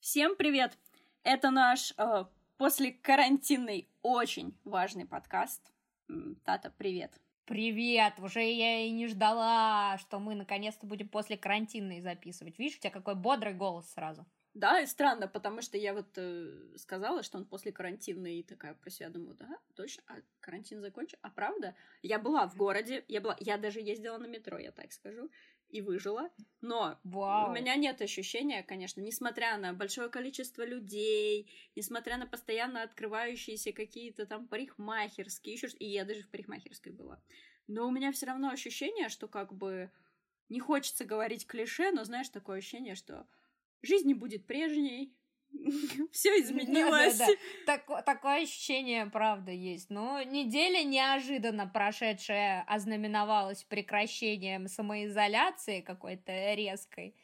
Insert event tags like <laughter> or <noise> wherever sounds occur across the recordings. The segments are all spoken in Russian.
Всем привет! Это наш э, после карантинный очень важный подкаст. Тата, привет! Привет! Уже я и не ждала, что мы наконец-то будем после карантинной записывать. Видишь, у тебя какой бодрый голос сразу. Да, и странно, потому что я вот э, сказала, что он после карантинной, и такая про себя думаю, да, точно, а карантин закончен, а правда? Я была в городе, я была, я даже ездила на метро, я так скажу, и выжила, но Вау. у меня нет ощущения, конечно, несмотря на большое количество людей, несмотря на постоянно открывающиеся какие-то там парикмахерские, еще и я даже в парикмахерской была, но у меня все равно ощущение, что как бы не хочется говорить клише, но знаешь, такое ощущение, что жизнь не будет прежней, <laughs> все изменилось. Такое ощущение, правда, есть. Но неделя неожиданно прошедшая ознаменовалась прекращением самоизоляции какой-то резкой.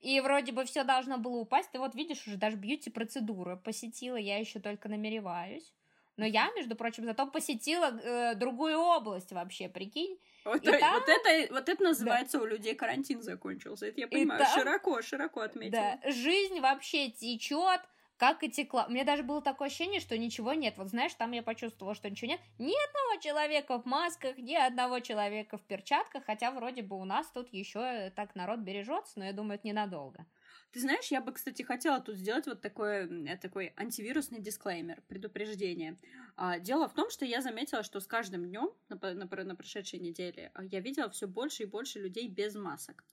И вроде бы все должно было упасть. Ты вот видишь, уже даже бьюти-процедуры посетила, я еще только намереваюсь. Но я, между прочим, зато посетила э, другую область вообще, прикинь. Вот, и там... вот, это, вот это называется да. у людей карантин закончился. Это я понимаю. там... Широко, широко отметила. Да, жизнь вообще течет, как и текла. У меня даже было такое ощущение, что ничего нет. Вот знаешь, там я почувствовала, что ничего нет. Ни одного человека в масках, ни одного человека в перчатках, хотя вроде бы у нас тут еще так народ бережется, но я думаю, это ненадолго. Ты знаешь, я бы, кстати, хотела тут сделать вот такой, э, такой антивирусный дисклеймер, предупреждение. А, дело в том, что я заметила, что с каждым днем на, на, на прошедшей неделе а, я видела все больше и больше людей без масок.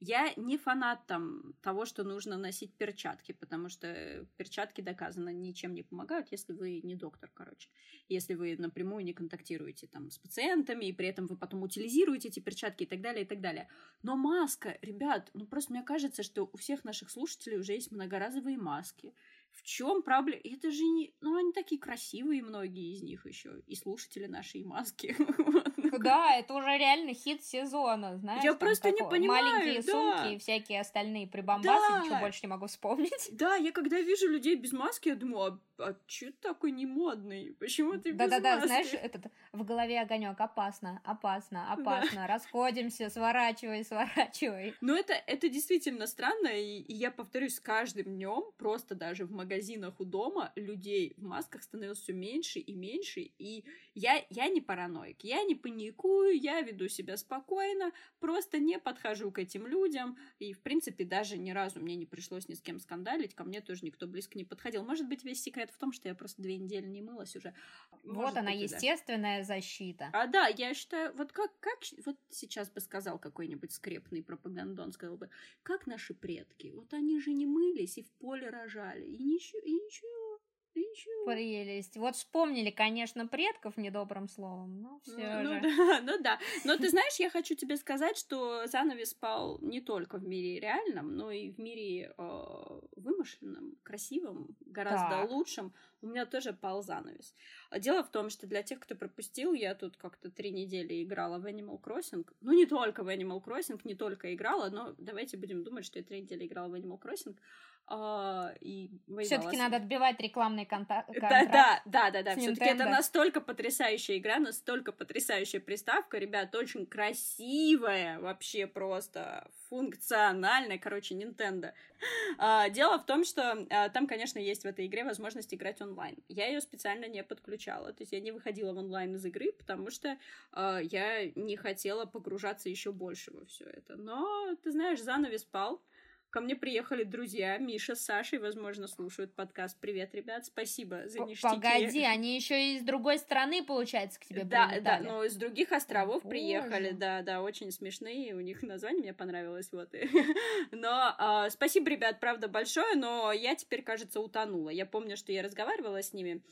Я не фанат там того, что нужно носить перчатки, потому что перчатки доказано ничем не помогают, если вы не доктор, короче. Если вы напрямую не контактируете там с пациентами, и при этом вы потом утилизируете эти перчатки и так далее, и так далее. Но маска, ребят, ну просто мне кажется, что у всех наших слушателей уже есть многоразовые маски. В чем проблема? Это же не... Ну, они такие красивые, многие из них еще. И слушатели нашей маски. <laughs> Да, это уже реально хит сезона, знаешь. Я просто не понимаю, Маленькие сумки и всякие остальные прибамбасы, ничего больше не могу вспомнить. Да, я когда вижу людей без маски, я думаю, а а чё ты такой не модный? Почему ты Да-да-да, знаешь, этот в голове огонек опасно, опасно, опасно, да. расходимся, сворачивай, сворачивай. Ну, это, это действительно странно, и, и я повторюсь, с каждым днем просто даже в магазинах у дома людей в масках становилось все меньше и меньше, и я, я не параноик, я не паникую, я веду себя спокойно, просто не подхожу к этим людям, и, в принципе, даже ни разу мне не пришлось ни с кем скандалить, ко мне тоже никто близко не подходил. Может быть, весь секрет в том, что я просто две недели не мылась уже. Вот Может она, быть, естественная да. защита. А да, я считаю, вот как, как вот сейчас бы сказал какой-нибудь скрепный пропагандон, сказал бы, как наши предки, вот они же не мылись и в поле рожали, и ничего, и ничего, Ничего. Прелесть. Вот вспомнили, конечно, предков недобрым словом, но все ну, же. Ну да, <laughs> ну да. Но ты знаешь, я хочу тебе сказать, что занавес пал не только в мире реальном, но и в мире э, вымышленном, красивом, гораздо так. лучшем. У меня тоже пал занавес. Дело в том, что для тех, кто пропустил, я тут как-то три недели играла в Animal Crossing. Ну, не только в Animal Crossing, не только играла, но давайте будем думать, что я три недели играла в Animal Crossing. А, и Все-таки надо отбивать рекламный контакт. Да, да, да, да, да. Все-таки это настолько потрясающая игра, настолько потрясающая приставка, ребят, очень красивая, вообще просто функциональная, короче, Nintendo. А, дело в том, что а, там, конечно, есть в этой игре возможность играть онлайн. Я ее специально не подключала, то есть я не выходила в онлайн из игры, потому что я не хотела погружаться еще больше во все это. Но, ты знаешь, занавес пал. Ко мне приехали друзья, Миша с Сашей, возможно, слушают подкаст. Привет, ребят, спасибо за ништяки. Погоди, они еще и с другой стороны, получается, к тебе Да, прилетали. да, но из других островов Боже. приехали, да, да, очень смешные, у них название мне понравилось, вот. <laughs> Но а, спасибо, ребят, правда, большое, но я теперь, кажется, утонула. Я помню, что я разговаривала с ними,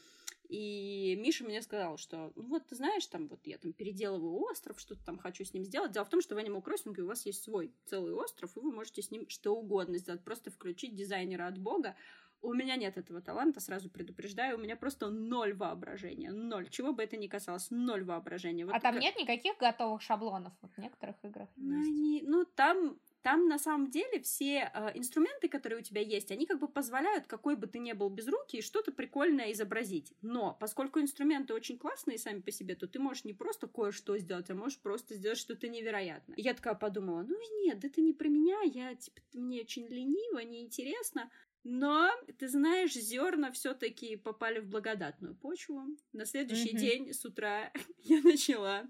и Миша мне сказал, что, ну вот, ты знаешь, там вот я там переделываю остров, что-то там хочу с ним сделать. Дело в том, что в Animal Crossing у вас есть свой целый остров, и вы можете с ним что угодно сделать. Просто включить дизайнера от бога. У меня нет этого таланта, сразу предупреждаю. У меня просто ноль воображения. Ноль. Чего бы это ни касалось, ноль воображения. Вот а там нет никаких готовых шаблонов вот в некоторых играх? Ну, они, ну там там на самом деле все э, инструменты, которые у тебя есть, они как бы позволяют, какой бы ты ни был без руки, что-то прикольное изобразить. Но поскольку инструменты очень классные сами по себе, то ты можешь не просто кое-что сделать, а можешь просто сделать что-то невероятное. И я такая подумала, ну нет, это не про меня, я, типа, мне очень лениво, неинтересно. Но, ты знаешь, зерна все-таки попали в благодатную почву. На следующий mm-hmm. день с утра <laughs> я начала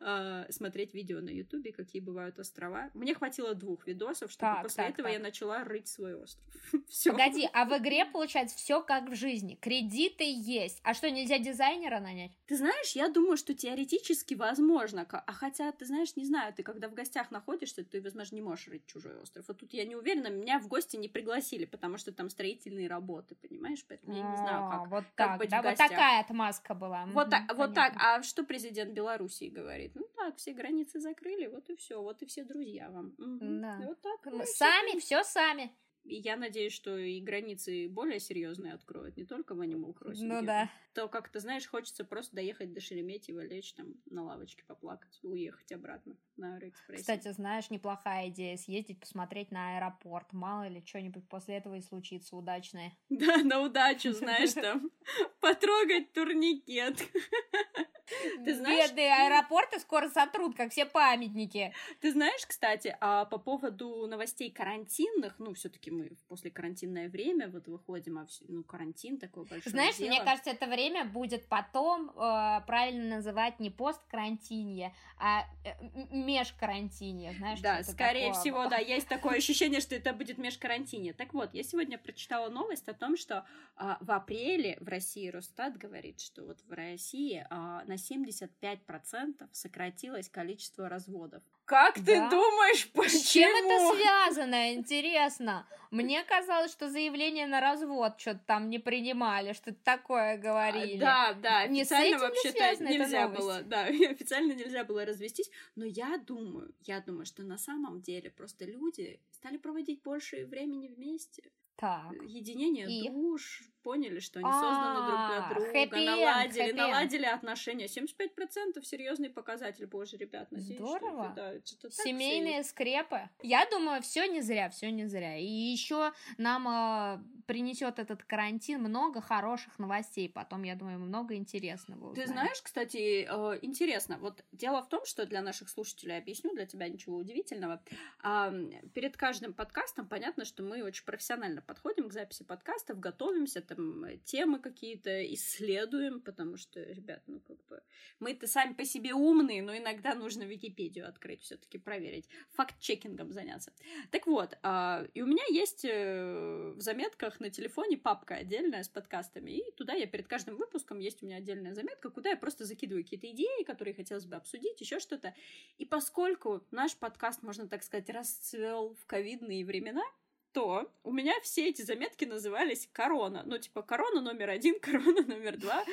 э, смотреть видео на Ютубе, какие бывают острова. Мне хватило двух видосов, чтобы так, после так, этого так. я начала рыть свой остров. <laughs> все. Погоди, а в игре получается все как в жизни. Кредиты есть. А что, нельзя дизайнера нанять? Ты знаешь, я думаю, что теоретически возможно. А хотя, ты знаешь, не знаю, ты когда в гостях находишься, ты, возможно, не можешь рыть чужой остров. Вот тут я не уверена, меня в гости не пригласили, потому что там строительные работы, понимаешь? Поэтому я не знаю, как, вот как так, быть да, в гостях. Вот такая отмазка была. Вот, угу, так, вот так. А что президент Белоруссии говорит? Ну так, все границы закрыли, вот и все, вот и все друзья вам. Угу. Да. Вот так. Ну, сами, все сами. И я надеюсь, что и границы более серьезные откроют, не только в Animal Crossing. Ну да. То, как ты знаешь, хочется просто доехать до Шереметьево, лечь там на лавочке поплакать, уехать обратно на Аэроэкспрессе. Кстати, знаешь, неплохая идея съездить, посмотреть на аэропорт. Мало ли, что-нибудь после этого и случится удачное. <laughs> Да, на удачу, знаешь, там, <laughs> потрогать турникет. <laughs> <laughs> Ты знаешь... Бедные аэропорты скоро сотрут, как все памятники. Ты знаешь, кстати, а по поводу новостей карантинных, ну, все таки мы после карантинное время вот выходим, а ну, карантин такой большой Знаешь, дело. мне кажется, это время будет потом э, правильно называть не посткарантинье, а э, межкарантинье, знаешь? Да, скорее такое. всего, да, есть такое <laughs> ощущение, что это будет межкарантинье. Так вот, я сегодня прочитала новость о том, что э, в апреле в России Росстат говорит, что вот в России э, на 75% сократилось количество разводов. Как да? ты думаешь, почему? С чем это связано, интересно? Мне казалось, что заявление на развод что-то там не принимали, что-то такое говорили. Да, да, официально вообще-то нельзя было, да, <laughs> официально нельзя было развестись, но я думаю, я думаю, что на самом деле просто люди стали проводить больше времени вместе. Так. Единение и... душ, поняли, что они созданы друг для а, друга, наладили, наладили отношения. 75% серьезный показатель, боже, ребят, надеюсь, Здорово. Что, да, Семейные скрепы. Я думаю, все не зря, все не зря. И еще нам э, принесет этот карантин много хороших новостей. Потом, я думаю, много интересного. Узнаем. Ты знаешь, кстати, э, интересно. Вот дело в том, что для наших слушателей объясню, для тебя ничего удивительного. Э, перед каждым подкастом понятно, что мы очень профессионально подходим к записи подкастов, готовимся там э, темы какие-то исследуем, потому что, ребят, ну как бы мы-то сами по себе умные, но иногда нужно Википедию открыть, все-таки проверить, факт-чекингом заняться. Так вот, э, и у меня есть э, в заметках на телефоне папка отдельная с подкастами, и туда я перед каждым выпуском есть у меня отдельная заметка, куда я просто закидываю какие-то идеи, которые хотелось бы обсудить, еще что-то. И поскольку наш подкаст, можно так сказать, расцвел в ковидные времена, то у меня все эти заметки назывались корона. Ну, типа, корона номер один, корона номер два.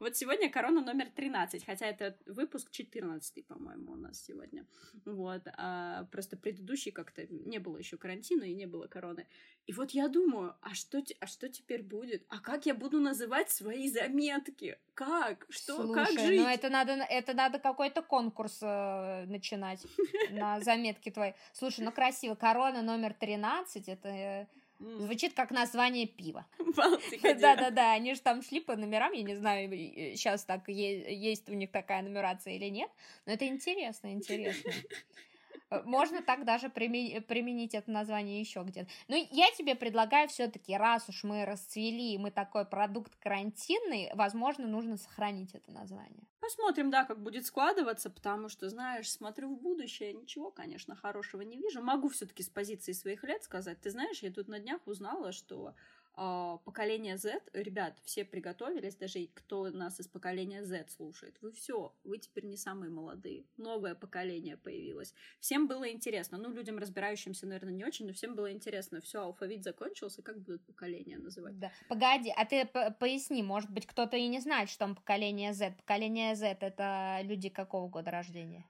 Вот сегодня корона номер 13, хотя это выпуск 14, по-моему, у нас сегодня. Вот. А просто предыдущий как-то не было еще карантина и не было короны. И вот я думаю, а что, а что теперь будет? А как я буду называть свои заметки? Как? Что? Слушай, как ну жить? ну это надо, это надо какой-то конкурс э, начинать <laughs> на заметки твои. Слушай, ну красиво. Корона номер 13, это... Звучит как название пива. <laughs> Да-да-да, они же там шли по номерам, я не знаю, сейчас так есть у них такая нумерация или нет, но это интересно, интересно. <laughs> Э, можно так даже применить это название еще где-то. Но я тебе предлагаю все-таки, раз уж мы расцвели, мы такой продукт карантинный, возможно, нужно сохранить это название. Посмотрим, да, как будет складываться, потому что, знаешь, смотрю в будущее, ничего, конечно, хорошего не вижу. Могу все-таки с позиции своих лет сказать. Ты знаешь, я тут на днях узнала, что поколение Z, ребят, все приготовились, даже кто нас из поколения Z слушает. Вы все, вы теперь не самые молодые. Новое поколение появилось. Всем было интересно. Ну, людям, разбирающимся, наверное, не очень, но всем было интересно. Все, алфавит закончился, как будут поколения называть? Да. Погоди, а ты поясни, может быть, кто-то и не знает, что там поколение Z. Поколение Z это люди какого года рождения?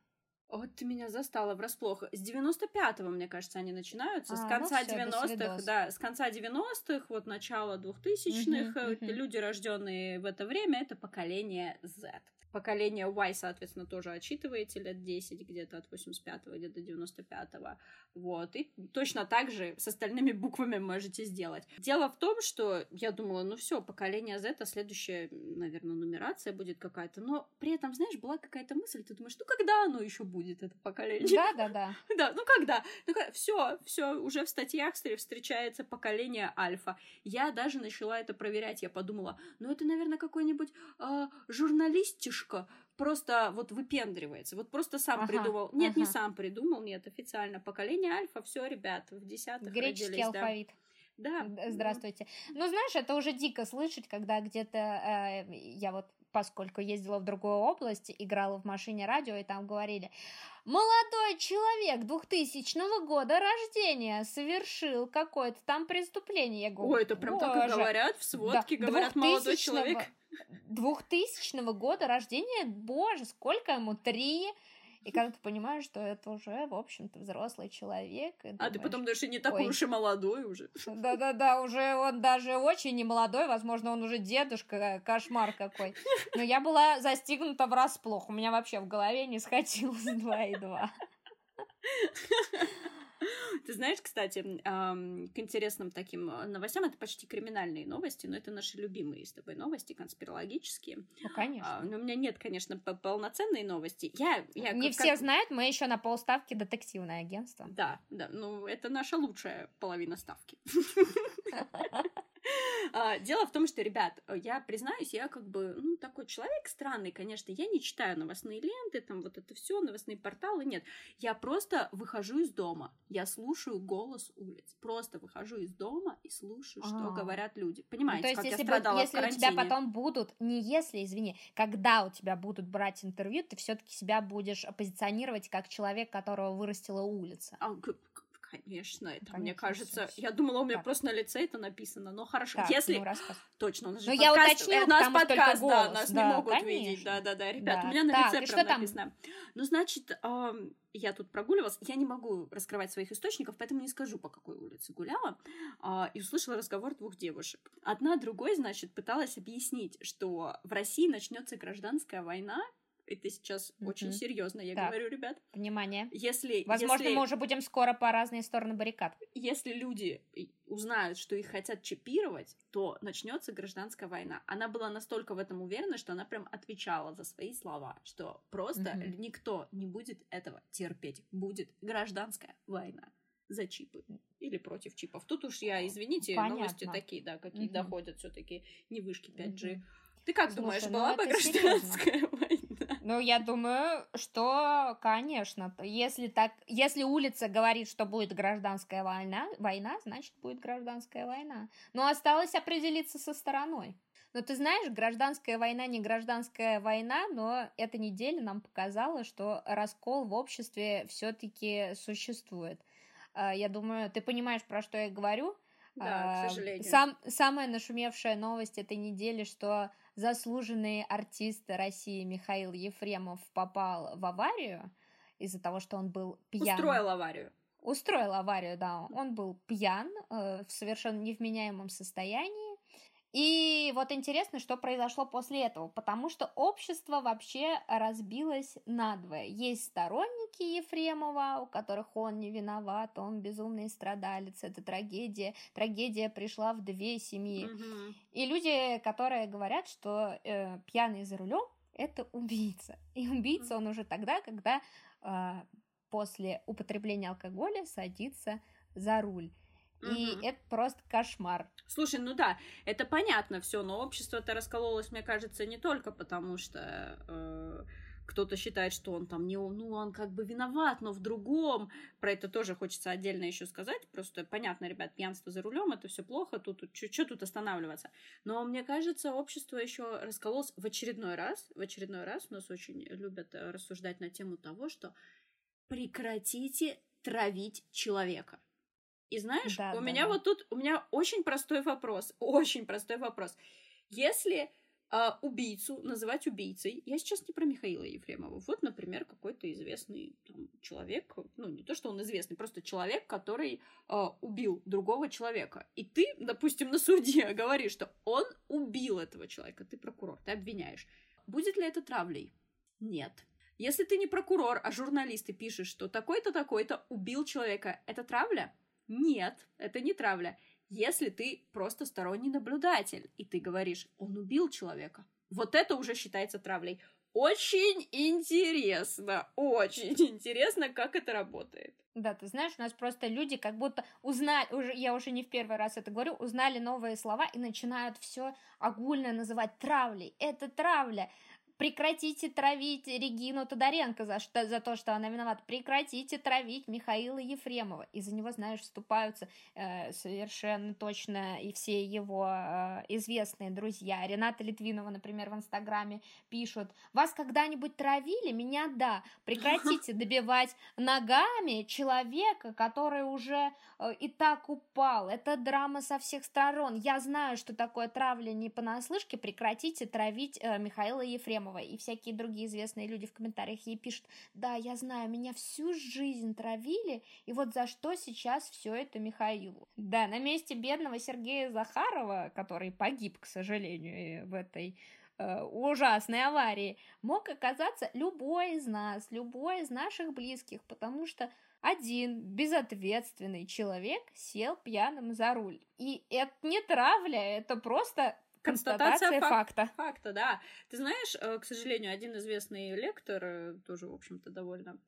Вот ты меня застала врасплох. С 95-го, мне кажется, они начинаются. А, с конца ну 90-х, да, с конца 90-х, вот начало 2000-х, угу, угу. люди, рожденные в это время, это поколение Z. Поколение Y, соответственно, тоже отчитываете лет 10, где-то от 85-го, где-то до 95-го. Вот. И точно так же с остальными буквами можете сделать. Дело в том, что я думала, ну все, поколение Z, а следующая, наверное, нумерация будет какая-то. Но при этом, знаешь, была какая-то мысль, ты думаешь, ну когда оно еще будет? это поколение. Да, да, да. <laughs> Да, ну когда? Ну, все, все, уже в статьях встречается поколение альфа. Я даже начала это проверять. Я подумала, ну это, наверное, какой-нибудь э, журналистишка, просто вот выпендривается. Вот просто сам ага, придумал. Нет, ага. не сам придумал, нет, официально. Поколение альфа, все, ребят, в десятых Греческий родились, алфавит. Да. Да. Здравствуйте. Ну, знаешь, это уже дико слышать, когда где-то э, я вот поскольку ездила в другую область, играла в машине радио, и там говорили, молодой человек 2000 года рождения совершил какое-то там преступление. Я говорю, Ой, это прям так и говорят в сводке, да, говорят, молодой человек. Двухтысячного года рождения, боже, сколько ему, три? И когда ты понимаешь, что это уже, в общем-то, взрослый человек. а думаешь, ты потом даже не такой уж и молодой уже. Да-да-да, уже он даже очень не молодой, возможно, он уже дедушка, э, кошмар какой. Но я была застигнута врасплох, у меня вообще в голове не схватилось два и два. <laughs> Ты знаешь, кстати, к интересным таким э, новостям, это почти криминальные новости, но это наши любимые с тобой новости, конспирологические. Ну, конечно. А, но у меня нет, конечно, полноценной новости. Я, я Не как, все как... знают, мы еще на полставки детективное агентство. Да, да, ну это наша лучшая половина ставки. <laughs> <laughs> <laughs> А, дело в том, что, ребят, я признаюсь, я как бы, ну, такой человек странный, конечно, я не читаю новостные ленты, там вот это все, новостные порталы, нет. Я просто выхожу из дома, я слушаю голос улиц, просто выхожу из дома и слушаю, что А-а-а. говорят люди. Понимаете, ну, то есть, как если я страдала если у тебя потом будут, не если, извини, когда у тебя будут брать интервью, ты все-таки себя будешь позиционировать как человек, которого вырастила улица. А, Конечно, это Конечно, мне кажется. Все, Я думала, у меня так. просто на лице это написано. Но хорошо. Так, Если. Ну, Точно, у нас же Но ну, подкаст. Я уточнила, у нас подкаст, да, нас да, не могут конечно. видеть. Да, да, да. Ребят, да. у меня на так, лице прям написано. Ну, значит, э, я тут прогуливалась. Я не могу раскрывать своих источников, поэтому не скажу, по какой улице гуляла. Э, и услышала разговор двух девушек. Одна другой, значит, пыталась объяснить, что в России начнется гражданская война, это сейчас mm-hmm. очень серьезно, я так. говорю, ребят. Внимание. Если, Возможно, если, мы уже будем скоро по разные стороны баррикад. Если люди узнают, что их хотят чипировать, то начнется гражданская война. Она была настолько в этом уверена, что она прям отвечала за свои слова, что просто mm-hmm. никто не будет этого терпеть. Будет гражданская война за чипы или против чипов. Тут уж я, извините, Понятно. новости такие, да, какие mm-hmm. доходят все-таки не вышки 5G. Mm-hmm. Ты как Слушай, думаешь, ну была бы гражданская серьезно. война? Ну, я думаю, что, конечно, если так, если улица говорит, что будет гражданская война, война, значит будет гражданская война. Но осталось определиться со стороной. Но ты знаешь, гражданская война не гражданская война, но эта неделя нам показала, что раскол в обществе все-таки существует. А, я думаю, ты понимаешь, про что я говорю. Да, к сожалению. Сам, самая нашумевшая новость этой недели, что заслуженный артист России Михаил Ефремов попал в аварию из-за того, что он был пьян. Устроил аварию. Устроил аварию, да. Он был пьян, э, в совершенно невменяемом состоянии. И вот интересно, что произошло после этого, потому что общество вообще разбилось надвое. Есть сторонники Ефремова, у которых он не виноват, он безумный страдалец, это трагедия, трагедия пришла в две семьи. Угу. И люди, которые говорят, что э, пьяный за рулем это убийца. И убийца он уже тогда, когда э, после употребления алкоголя садится за руль. И угу. это просто кошмар. Слушай, ну да, это понятно все, но общество-то раскололось, мне кажется, не только потому, что э, кто-то считает, что он там не, ну он как бы виноват, но в другом. Про это тоже хочется отдельно еще сказать. Просто понятно, ребят, пьянство за рулем это все плохо, тут, тут что тут останавливаться. Но мне кажется, общество еще раскололось в очередной раз. В очередной раз у нас очень любят э, рассуждать на тему того, что прекратите травить человека. И знаешь, да, у да, меня да. вот тут, у меня очень простой вопрос, <laughs> очень простой вопрос. Если э, убийцу называть убийцей, я сейчас не про Михаила Ефремова, вот, например, какой-то известный там, человек, ну, не то, что он известный, просто человек, который э, убил другого человека. И ты, допустим, на суде <laughs> говоришь, что он убил этого человека, ты прокурор, ты обвиняешь. Будет ли это травлей? Нет. Если ты не прокурор, а журналист и пишешь, что такой-то, такой-то убил человека, это травля? Нет, это не травля. Если ты просто сторонний наблюдатель, и ты говоришь, он убил человека, вот это уже считается травлей. очень интересно, очень <laughs> интересно, как это работает. Да, ты знаешь, у нас просто люди как будто узнали, уже, я уже не в первый раз это говорю, узнали новые слова и начинают все огульно называть травлей. Это травля Прекратите травить Регину Тодоренко за, что, за то, что она виновата. Прекратите травить Михаила Ефремова. И за него, знаешь, вступаются э, совершенно точно и все его э, известные друзья. Рената Литвинова, например, в Инстаграме пишут, вас когда-нибудь травили? Меня да. Прекратите добивать ногами человека, который уже э, и так упал. Это драма со всех сторон. Я знаю, что такое травля не понаслышке. Прекратите травить э, Михаила Ефремова. Ефремова и всякие другие известные люди в комментариях ей пишут, да, я знаю, меня всю жизнь травили, и вот за что сейчас все это Михаилу. Да, на месте бедного Сергея Захарова, который погиб, к сожалению, в этой э, ужасной аварии, мог оказаться любой из нас, любой из наших близких, потому что один безответственный человек сел пьяным за руль. И это не травля, это просто Констатация, факта. Факта, да. Ты знаешь, э, к сожалению, один известный лектор, э, тоже, в общем-то, довольно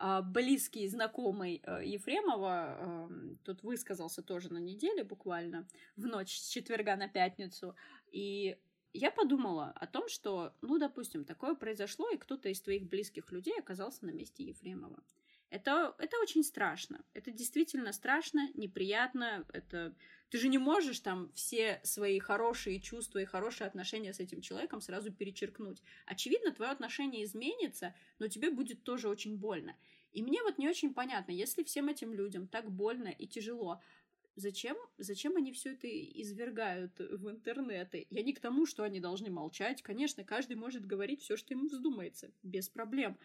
а, близкий, знакомый э, Ефремова, эм, тут высказался тоже на неделе буквально, в ночь с четверга на пятницу, и я подумала о том, что, ну, допустим, такое произошло, и кто-то из твоих близких людей оказался на месте Ефремова. Это, это очень страшно. Это действительно страшно, неприятно. Это ты же не можешь там все свои хорошие чувства и хорошие отношения с этим человеком сразу перечеркнуть. Очевидно, твое отношение изменится, но тебе будет тоже очень больно. И мне вот не очень понятно, если всем этим людям так больно и тяжело, зачем, зачем они все это извергают в интернеты? Я не к тому, что они должны молчать. Конечно, каждый может говорить все, что ему вздумается, без проблем.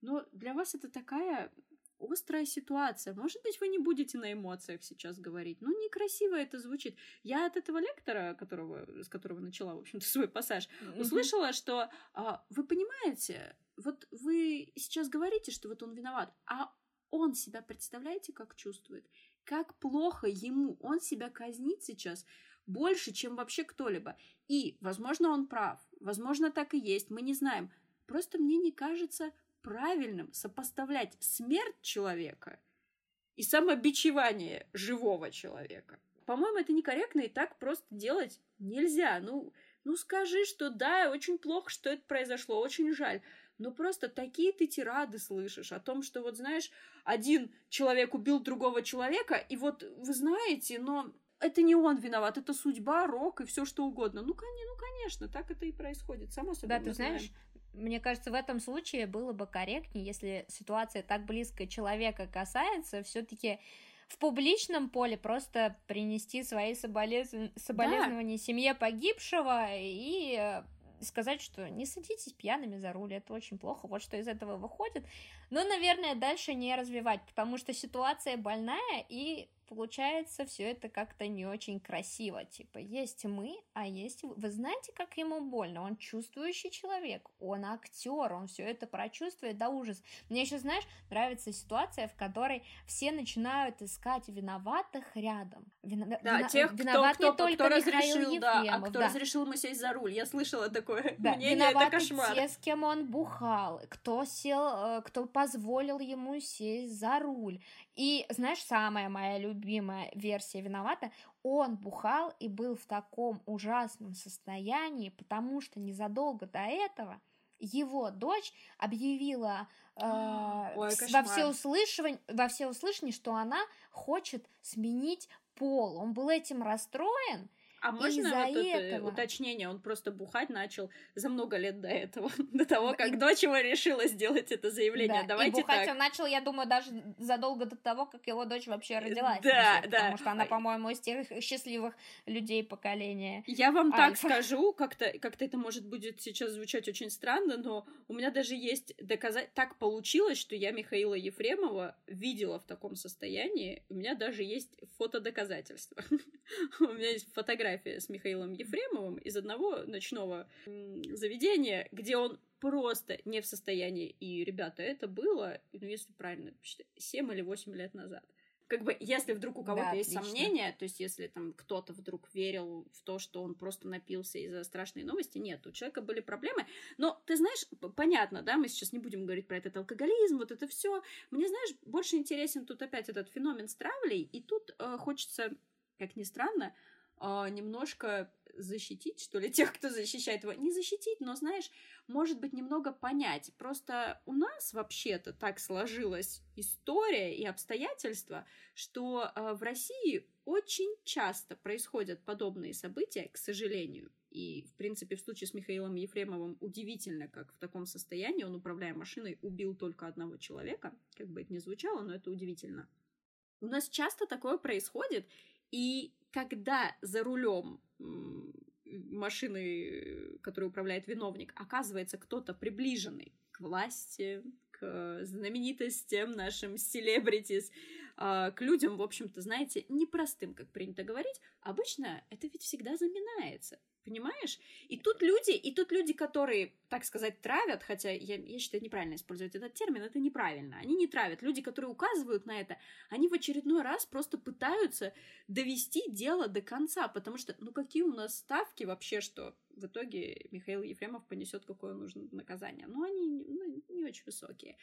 Но для вас это такая острая ситуация. Может быть, вы не будете на эмоциях сейчас говорить. Ну, некрасиво это звучит. Я от этого лектора, которого, с которого начала, в общем-то, <laughs> свой пассаж, mm-hmm. услышала, что а, вы понимаете, вот вы сейчас говорите, что вот он виноват, а он себя, представляете, как чувствует? Как плохо ему, он себя казнит сейчас больше, чем вообще кто-либо. И, возможно, он прав, возможно, так и есть, мы не знаем. Просто мне не кажется правильным сопоставлять смерть человека и самобичевание живого человека. По-моему, это некорректно, и так просто делать нельзя. Ну, ну скажи, что да, очень плохо, что это произошло, очень жаль. Но просто такие ты тирады слышишь о том, что вот знаешь, один человек убил другого человека, и вот вы знаете, но это не он виноват, это судьба, рок и все что угодно. Ну, ну конечно, так это и происходит, само собой. Да, ты знаешь. Мне кажется, в этом случае было бы корректнее, если ситуация так близко человека касается, все-таки в публичном поле просто принести свои соболез... соболезнования да. семье погибшего и э, сказать, что не садитесь пьяными за руль, это очень плохо, вот что из этого выходит. Но, наверное, дальше не развивать, потому что ситуация больная, и получается все это как-то не очень красиво. Типа, есть мы, а есть вы. Вы знаете, как ему больно? Он чувствующий человек, он актер, он все это прочувствует до ужаса. Мне еще, знаешь, нравится ситуация, в которой все начинают искать виноватых рядом. Вино... Да, Вино... тех, виноват кто, не кто, только кто Михаил разрешил, Ефремов, да, а кто да. разрешил ему сесть за руль. Я слышала такое <laughs> да, мнение, виноваты это кошмар. те, с кем он бухал, кто сел, э, кто позволил ему сесть за руль. И знаешь, самая моя любимая версия виновата, он бухал и был в таком ужасном состоянии, потому что незадолго до этого его дочь объявила э, Ой, во всеуслышание, во всеуслышание, что она хочет сменить пол. Он был этим расстроен, а можно вот этого... уточнение? Он просто бухать начал за много лет до этого, <laughs> до того, как и... дочь его решила сделать это заявление. Да, Давайте и бухать так. он начал, я думаю, даже задолго до того, как его дочь вообще родилась. Да, да. Потому что она, по-моему, из тех счастливых людей поколения. Я вам Альфа. так скажу, как-то как это может будет сейчас звучать очень странно, но у меня даже есть доказать... Так получилось, что я Михаила Ефремова видела в таком состоянии. У меня даже есть фотодоказательства. <laughs> <laughs> У меня есть фотография с Михаилом Ефремовым из одного ночного заведения, где он просто не в состоянии. И, ребята, это было, ну, если правильно посчитать, 7 или 8 лет назад. как бы, если вдруг у кого-то да, есть сомнения, то есть если там кто-то вдруг верил в то, что он просто напился из-за страшной новости, нет, у человека были проблемы. Но ты знаешь, понятно, да, мы сейчас не будем говорить про этот алкоголизм, вот это все. Мне, знаешь, больше интересен тут опять этот феномен с травлей, и тут э, хочется, как ни странно, э, немножко защитить, что ли, <laughs> тех, кто защищает его. Не защитить, но, знаешь, может быть, немного понять. Просто у нас вообще-то так сложилась история и обстоятельства, что э, в России очень часто происходят подобные события, к сожалению. И, в принципе, в случае с Михаилом Ефремовым удивительно, как в таком состоянии он, управляя машиной, убил только одного человека. Как бы это ни звучало, но это удивительно. У нас часто такое происходит, и когда за рулем машины, которой управляет виновник, оказывается кто-то приближенный к власти, к знаменитостям, нашим селебритис, к людям, в общем-то, знаете, непростым, как принято говорить, обычно это ведь всегда заминается. Понимаешь? И тут люди, и тут люди, которые, так сказать, травят, хотя я, я считаю неправильно использовать этот термин, это неправильно. Они не травят. Люди, которые указывают на это, они в очередной раз просто пытаются довести дело до конца, потому что, ну какие у нас ставки вообще, что в итоге Михаил Ефремов понесет какое нужно наказание? Ну, они ну, не очень высокие.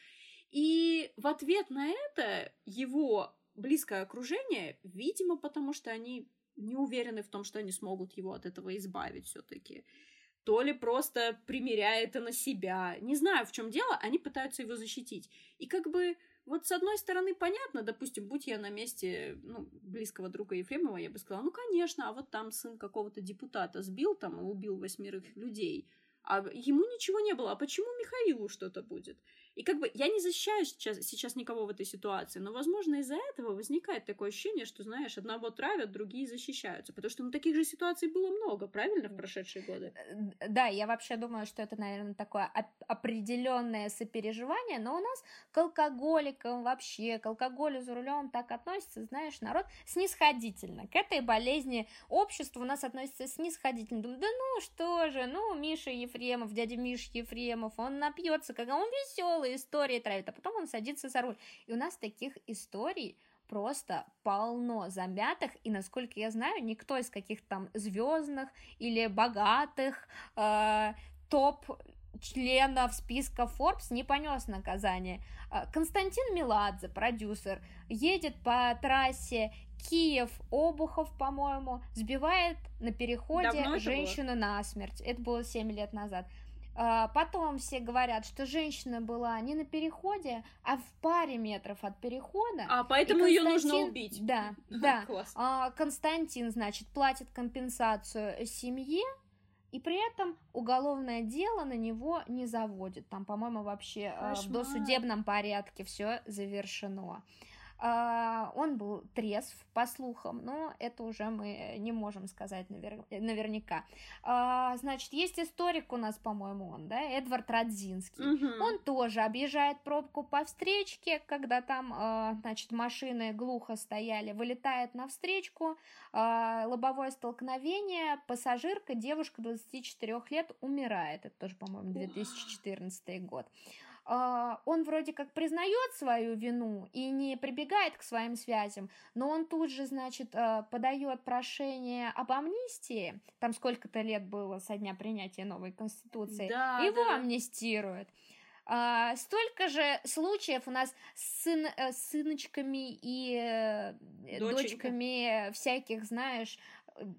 И в ответ на это его близкое окружение, видимо, потому что они не уверены в том, что они смогут его от этого избавить все-таки. То ли просто примеряя это на себя. Не знаю, в чем дело, они пытаются его защитить. И как бы вот с одной стороны понятно, допустим, будь я на месте ну, близкого друга Ефремова, я бы сказала, ну конечно, а вот там сын какого-то депутата сбил там и убил восьмерых людей, а ему ничего не было, а почему Михаилу что-то будет? И как бы я не защищаю сейчас, сейчас никого в этой ситуации, но, возможно, из-за этого возникает такое ощущение, что, знаешь, одного травят, другие защищаются. Потому что ну, таких же ситуаций было много, правильно, в прошедшие годы? Э, да, я вообще думаю, что это, наверное, такое определенное сопереживание, но у нас к алкоголикам вообще, к алкоголю за рулем так относится, знаешь, народ снисходительно. К этой болезни общество у нас относится снисходительно. Думаю, да ну что же, ну, Миша Ефремов, дядя Миша Ефремов, он напьется, когда он веселый, целые истории травит, а потом он садится за руль. И у нас таких историй просто полно замятых, и, насколько я знаю, никто из каких-то там звездных или богатых э, топ членов списка Forbes не понес наказание. Э, Константин Меладзе, продюсер, едет по трассе Киев, Обухов, по-моему, сбивает на переходе женщину насмерть. Это было 7 лет назад. А, потом все говорят, что женщина была не на переходе, а в паре метров от перехода. А поэтому Константин... ее нужно убить. Да, <laughs> да. А, Константин, значит, платит компенсацию семье, и при этом уголовное дело на него не заводит. Там, по-моему, вообще а, Кошмар. в досудебном порядке все завершено. А, он был трезв, по слухам, но это уже мы не можем сказать навер... наверняка. А, значит, есть историк у нас, по-моему, он, да, Эдвард Радзинский. Угу. Он тоже объезжает пробку по встречке, когда там, а, значит, машины глухо стояли, вылетает на встречку, лобовое столкновение, пассажирка, девушка 24 лет, умирает. Это тоже, по-моему, 2014 год. А, он вроде как признает свою вину и не прибегает к своим связям, но он тут же, значит, а, подает прошение об амнистии, там сколько-то лет было со дня принятия новой конституции, да, его да. амнистируют. А, столько же случаев у нас с, сын, э, с сыночками и э, Доченька. дочками всяких, знаешь,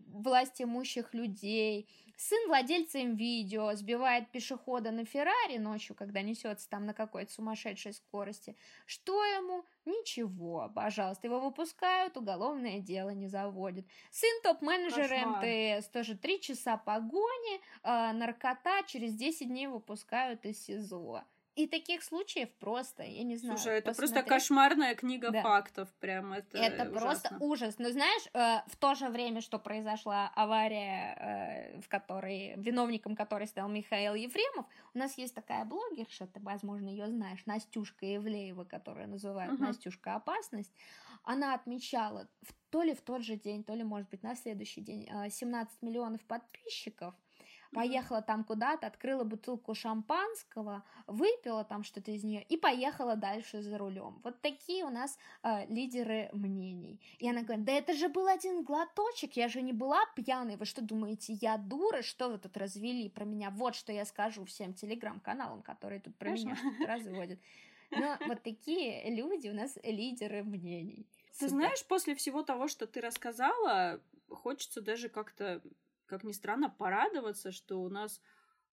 власть имущих людей, Сын владельца видео сбивает пешехода на Феррари ночью, когда несется там на какой-то сумасшедшей скорости. Что ему? Ничего, пожалуйста, его выпускают, уголовное дело не заводят. Сын топ-менеджера МТС, тоже три часа погони, э, наркота, через 10 дней выпускают из СИЗО. И таких случаев просто, я не знаю. Слушай, это посмотреть. просто кошмарная книга да. фактов, прям это. Это ужасно. просто ужас. Но знаешь, э, в то же время, что произошла авария, э, в которой виновником которой стал Михаил Ефремов, у нас есть такая блогерша, ты, возможно, ее знаешь, Настюшка Евлеева, которую называют угу. Настюшка опасность. Она отмечала в, то ли в тот же день, то ли, может быть, на следующий день 17 э, миллионов подписчиков поехала там куда-то, открыла бутылку шампанского, выпила там что-то из нее и поехала дальше за рулем. Вот такие у нас э, лидеры мнений. И она говорит, да это же был один глоточек, я же не была пьяной, вы что думаете, я дура, что вы тут развели про меня? Вот что я скажу всем телеграм-каналам, которые тут про Конечно. меня что-то разводят. Но вот такие люди у нас лидеры мнений. Ты знаешь, после всего того, что ты рассказала, хочется даже как-то, как ни странно, порадоваться, что у нас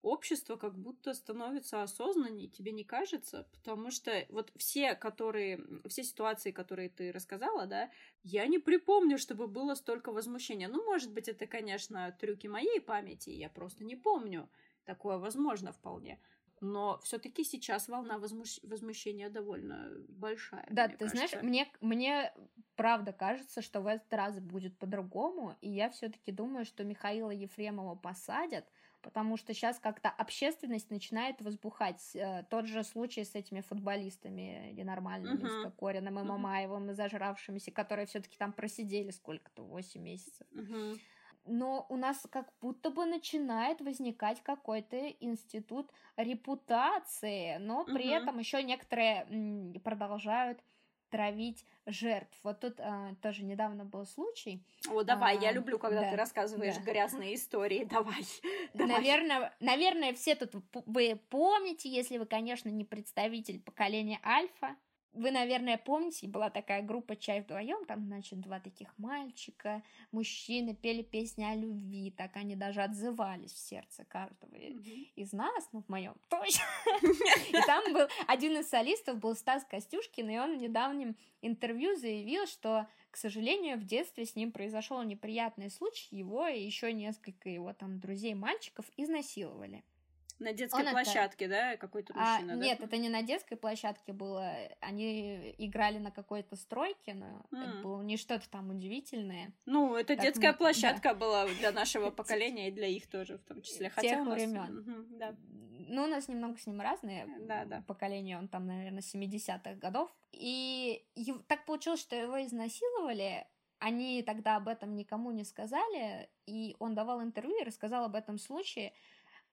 общество как будто становится осознаннее, тебе не кажется? Потому что вот все, которые, все ситуации, которые ты рассказала, да, я не припомню, чтобы было столько возмущения. Ну, может быть, это, конечно, трюки моей памяти, я просто не помню. Такое возможно вполне но все-таки сейчас волна возмущ... возмущения довольно большая. Да, ты кажется. знаешь, мне, мне правда кажется, что в этот раз будет по-другому, и я все-таки думаю, что Михаила Ефремова посадят, потому что сейчас как-то общественность начинает возбухать. Э, тот же случай с этими футболистами ненормальными, uh-huh. с Кокориным и Мамаевым, uh-huh. и зажравшимися, которые все-таки там просидели сколько-то, 8 месяцев. Uh-huh но у нас как будто бы начинает возникать какой-то институт репутации, но при угу. этом еще некоторые продолжают травить жертв. Вот тут а, тоже недавно был случай. О, давай, а, я люблю, когда да, ты рассказываешь да. грязные истории. <laughs> Давай, давай. Наверное, наверное, все тут вы помните, если вы, конечно, не представитель поколения Альфа, вы, наверное, помните, была такая группа «Чай вдвоем», там, значит, два таких мальчика, мужчины пели песни о любви, так они даже отзывались в сердце каждого mm-hmm. из нас, ну, в моем точно. И там был один из солистов, был Стас Костюшкин, и он в недавнем интервью заявил, что, к сожалению, в детстве с ним произошел неприятный случай, его и еще несколько его там друзей-мальчиков изнасиловали. На детской он площадке, это... да, какой-то мужчина, а, да? Нет, это не на детской площадке было. Они играли на какой-то стройке, но mm. это было не что-то там удивительное. Ну, это так детская мы... площадка да. была для нашего <laughs> поколения и для их тоже, в том числе. Хотя Тех нас... времен. да. Ну, у нас немного с ним разные да, да. поколения, он там, наверное, 70-х годов. И так получилось, что его изнасиловали, они тогда об этом никому не сказали, и он давал интервью и рассказал об этом случае,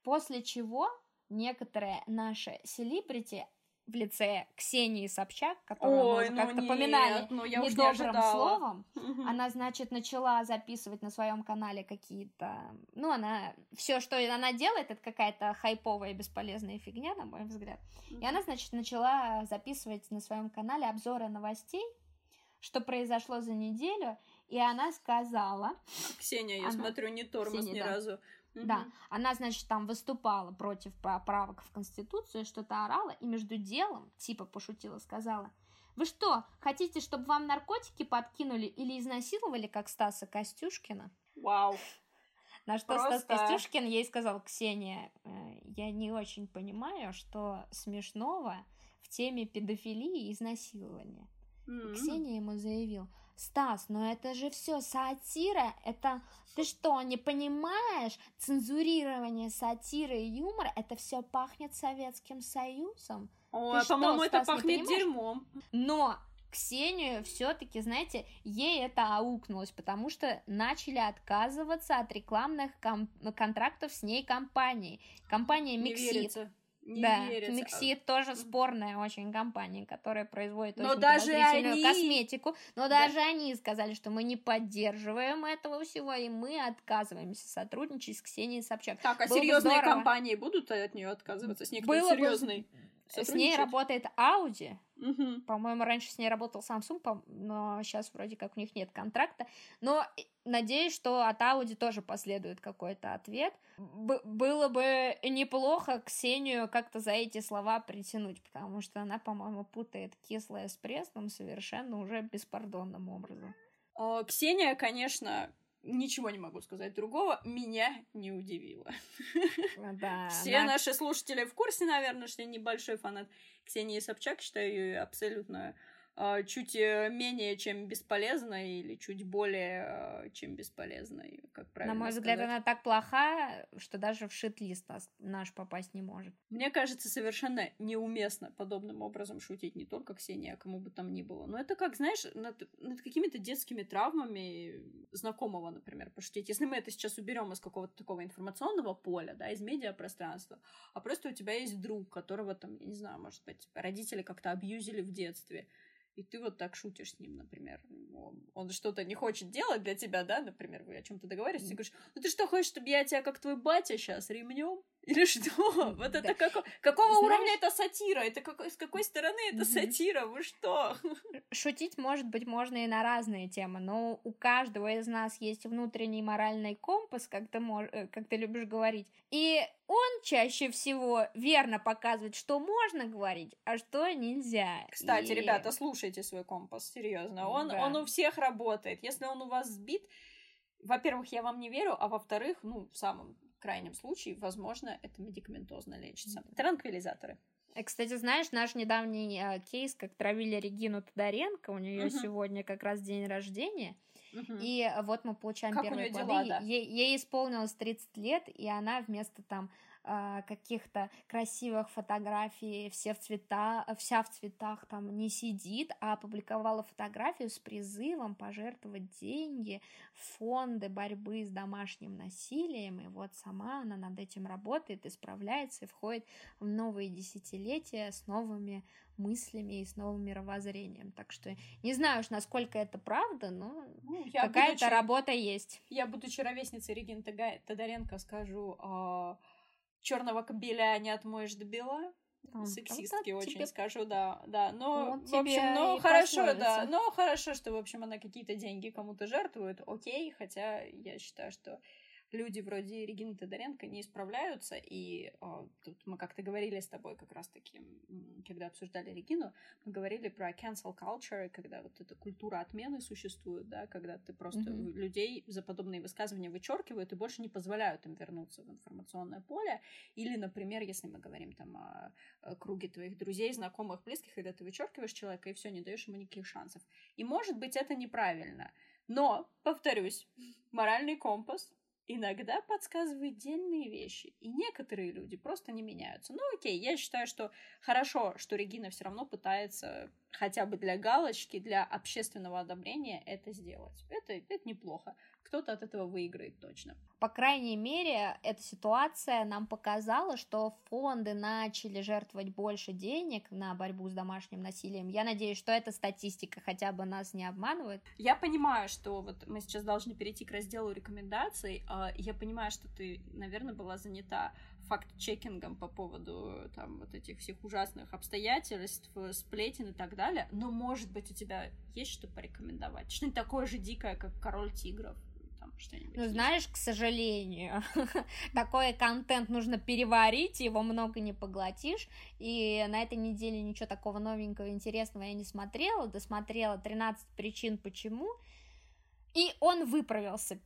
После чего некоторые наши селебрити в лице Ксении Собчак, которую Ой, мы ну как-то поминали ну, недобрым не словом, она, значит, начала записывать на своем канале какие-то... Ну, она... Все, что она делает, это какая-то хайповая бесполезная фигня, на мой взгляд. И она, значит, начала записывать на своем канале обзоры новостей, что произошло за неделю, и она сказала... Ксения, я она... смотрю, не тормоз Ксения, ни да. разу. Угу. Да, она, значит, там выступала против поправок в Конституцию, что-то орала, и между делом, типа пошутила, сказала, вы что, хотите, чтобы вам наркотики подкинули или изнасиловали, как Стаса Костюшкина? Вау. <laughs> На что Просто... Стас Костюшкин ей сказал, Ксения, э, я не очень понимаю, что смешного в теме педофилии и изнасилования. Mm-hmm. Ксения ему заявил, Стас, но это же все сатира, это ты что, не понимаешь? Цензурирование сатиры и юмора, это все пахнет Советским Союзом. Ой, по-моему, это пахнет дерьмом. Но Ксению все-таки, знаете, ей это аукнулось, потому что начали отказываться от рекламных ком- контрактов с ней компанией. Компания Миксит не да, верится. Миксит тоже спорная очень компания, которая производит но очень даже они... косметику. Но да. даже они сказали, что мы не поддерживаем этого всего, и мы отказываемся сотрудничать с Ксенией Собчак. Так, а Было серьезные компании будут от нее отказываться? С некоторой Было серьезной? Бы с ней работает Audi. Угу. По-моему, раньше с ней работал Samsung, но сейчас вроде как у них нет контракта. Но надеюсь, что от Audi тоже последует какой-то ответ. Б- было бы неплохо Ксению как-то за эти слова притянуть, потому что она, по-моему, путает кислое с пресным совершенно уже беспардонным образом. Ксения, конечно, ничего не могу сказать другого, меня не удивило. Ну да, Все она... наши слушатели в курсе, наверное, что я небольшой фанат Ксении Собчак, считаю ее абсолютно чуть э, менее чем бесполезной или чуть более э, чем бесполезной, как правильно На мой сказать. взгляд, она так плоха, что даже в шит-лист наш попасть не может. Мне кажется, совершенно неуместно подобным образом шутить не только Ксении, а кому бы там ни было. Но это как, знаешь, над, над какими-то детскими травмами знакомого, например, пошутить. Если мы это сейчас уберем из какого-то такого информационного поля, да, из медиапространства, а просто у тебя есть друг, которого там, я не знаю, может быть, родители как-то абьюзили в детстве, и ты вот так шутишь с ним, например. Он, он что-то не хочет делать для тебя, да, например, вы о чем-то договариваетесь, и говоришь, ну ты что, хочешь, чтобы я тебя, как твой батя, сейчас ремнем? Или что? Вот это как, какого Знаешь- уровня это сатира? Это какой, с какой стороны это сатира? Вы что? <laughs> Шутить, может быть, можно и на разные темы, но у каждого из нас есть внутренний моральный компас, как ты, мож- э, как ты любишь говорить. И он чаще всего верно показывает, что можно говорить, а что нельзя. Кстати, И- ребята, слушайте свой компас, серьезно. Он, Да. он у всех работает. Если он у вас сбит, во-первых, я вам не верю, а во-вторых, ну, в самом крайнем случае, возможно, это медикаментозно лечится. Транквилизаторы. Э, Кстати, знаешь, наш недавний э, кейс, как травили Регину Тодоренко, у нее Мгм. сегодня как раз день рождения, Мгм. и вот мы получаем Как первые плоды. дела, да? Ей, ей исполнилось 30 лет, и она вместо там каких-то красивых фотографий, все в цвета, вся в цветах там не сидит, а опубликовала фотографию с призывом пожертвовать деньги в фонды борьбы с домашним насилием, и вот сама она над этим работает, исправляется и входит в новые десятилетия с новыми мыслями и с новым мировоззрением. Так что не знаю уж, насколько это правда, но Ну, какая-то будучи, работа есть. я, будучи ровесницей Регины Тодоренко, скажу, черного кобеля не отмоешь до бела. Там, Сексистки там, очень тебе скажу, да, да. Но, Вот в общем, ну, хорошо, да. пословица. Но хорошо, что, в общем, она какие-то деньги кому-то жертвует, окей, хотя я считаю, что люди вроде Регины Тодоренко не исправляются, и а, тут мы как-то говорили с тобой как раз-таки, когда обсуждали Регину, мы говорили про cancel culture, когда вот эта культура отмены существует, да, когда ты просто Мгм. людей за подобные высказывания вычеркивают и больше не позволяют им вернуться в информационное поле, или, например, если мы говорим там о круге твоих друзей, знакомых, близких, когда ты вычеркиваешь человека и все, не даешь ему никаких шансов. И может быть это неправильно. Но, повторюсь, моральный компас иногда подсказывает дельные вещи. И некоторые люди просто не меняются. Ну окей, я считаю, что хорошо, что Регина все равно пытается хотя бы для галочки, для общественного одобрения это сделать. Это, это неплохо. Кто-то от этого выиграет точно. По крайней мере, эта ситуация нам показала, что фонды начали жертвовать больше денег на борьбу с домашним насилием. Я надеюсь, что эта статистика хотя бы нас не обманывает. Я понимаю, что вот мы сейчас должны перейти к разделу рекомендаций. а, Я понимаю, что ты, наверное, была занята факт-чекингом по поводу там вот этих всех ужасных обстоятельств, сплетен и так далее. Но, может быть, у тебя есть что порекомендовать? Что-нибудь такое же дикое, как Король Тигров? Там что-нибудь Ну, знаешь, к сожалению, <laughs> такой контент нужно переварить, его много не поглотишь, и на этой неделе ничего такого новенького, интересного я не смотрела, досмотрела 13 причин почему, и он выправился.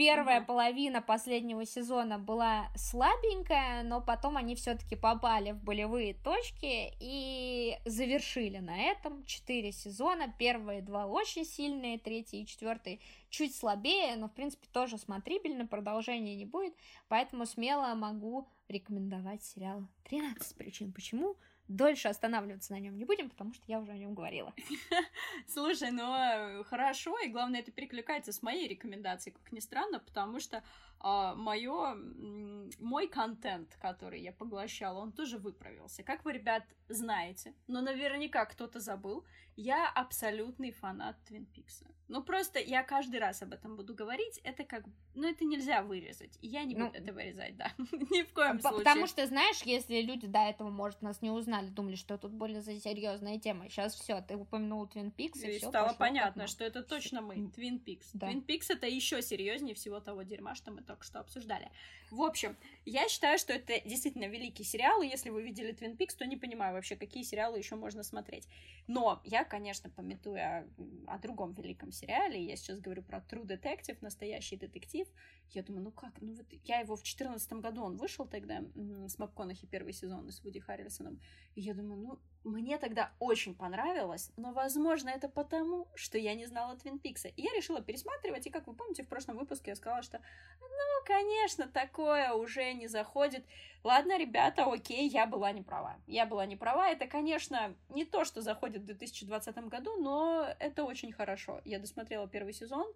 Первая половина последнего сезона была слабенькая, но потом они все-таки попали в болевые точки и завершили на этом четыре сезона. Первые два очень сильные, третий и четвертый чуть слабее, но в принципе тоже смотрибельно, продолжения не будет, поэтому смело могу рекомендовать сериал «13 причин почему». Дольше останавливаться на нем не будем, потому что я уже о нем говорила. <laughs> Слушай, ну э, хорошо, и главное, это перекликается с моей рекомендацией, как ни странно, потому что а, моё, м, мой контент, который я поглощала, он тоже выправился. Как вы, ребят, знаете, но наверняка кто-то забыл, я абсолютный фанат Твин Пикса. Ну просто я каждый раз об этом буду говорить, это как, ну это нельзя вырезать, и я не Ну, буду это вырезать, да, <laughs> ни в коем случае. Потому что, знаешь, если люди до этого, может, нас не узнали, думали, что тут более серьезная тема. Сейчас все, ты упомянул Твин Пикс, и, И стало понятно, что это точно мы. Твин Пикс. Твин Пикс это еще серьезнее всего того дерьма, что мы только что обсуждали. В общем, я считаю, что это действительно великий сериал, и если вы видели Твин Пикс, то не понимаю вообще, какие сериалы еще можно смотреть. Но я, конечно, пометую о, о другом великом сериале, я сейчас говорю про True Detective, настоящий детектив. Я думаю, ну как, ну вот я его в 2014 году, он вышел тогда с МакКонахи первый сезон и с Вуди Харрельсоном, и я думаю, ну мне тогда очень понравилось, но, возможно, это потому, что я не знала Твин Пикса. И я решила пересматривать, и, как вы помните, в прошлом выпуске я сказала, что, ну, конечно, такое уже не заходит. Ладно, ребята, окей, я была не права. Я была не права. Это, конечно, не то, что заходит в 2020 году, но это очень хорошо. Я досмотрела первый сезон,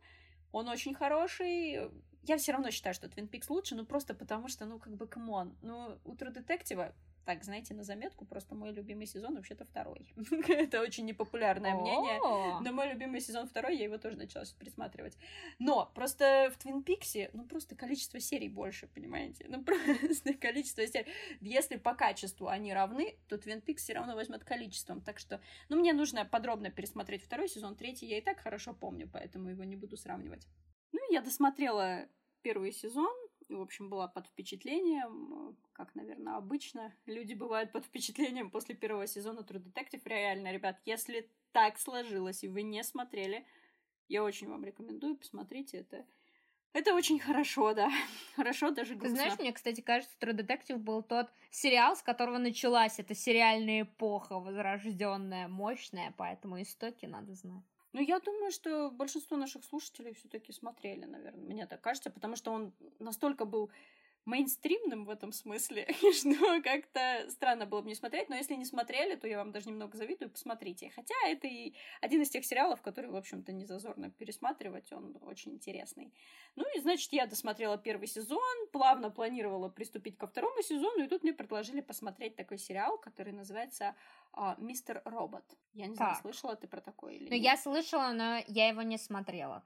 он очень хороший. Я все равно считаю, что Твин Пикс лучше, ну просто потому что, ну, как бы, come on. Ну, Утро детектива так, знаете, на заметку, просто мой любимый сезон вообще-то второй. <laughs> Это очень непопулярное мнение, но мой любимый сезон второй, я его тоже начала пересматривать. Но просто в Твин Пиксе, ну, просто количество серий больше, понимаете? Ну, <laughs> просто количество серий. Если по качеству они равны, то Твин Пикс все равно возьмет количеством. Так что, ну, мне нужно подробно пересмотреть второй сезон, третий я и так хорошо помню, поэтому его не буду сравнивать. Ну, я досмотрела первый сезон, в общем, была под впечатлением, как, наверное, обычно. Люди бывают под впечатлением после первого сезона True Detective. Реально, ребят, если так сложилось, и вы не смотрели, я очень вам рекомендую, посмотрите это. Это очень хорошо, да. <laughs> Хорошо, даже грустно. Ты знаешь, мне, кстати, кажется, True Detective был тот сериал, с которого началась эта сериальная эпоха возрожденная, мощная, поэтому истоки надо знать. Ну, я думаю, что большинство наших слушателей все-таки смотрели, наверное, мне так кажется, потому что он настолько был мейнстримным в этом смысле, <laughs> что как-то странно было бы не смотреть, но если не смотрели, то я вам даже немного завидую, посмотрите. Хотя это и один из тех сериалов, который, в общем-то, не зазорно пересматривать, он очень интересный. Ну и, значит, я досмотрела первый сезон, плавно планировала приступить ко второму сезону, и тут мне предложили посмотреть такой сериал, который называется а, «Мистер Робот». Я не знаю, слышала ты про такой или ну, нет? Ну, я слышала, но я его не смотрела.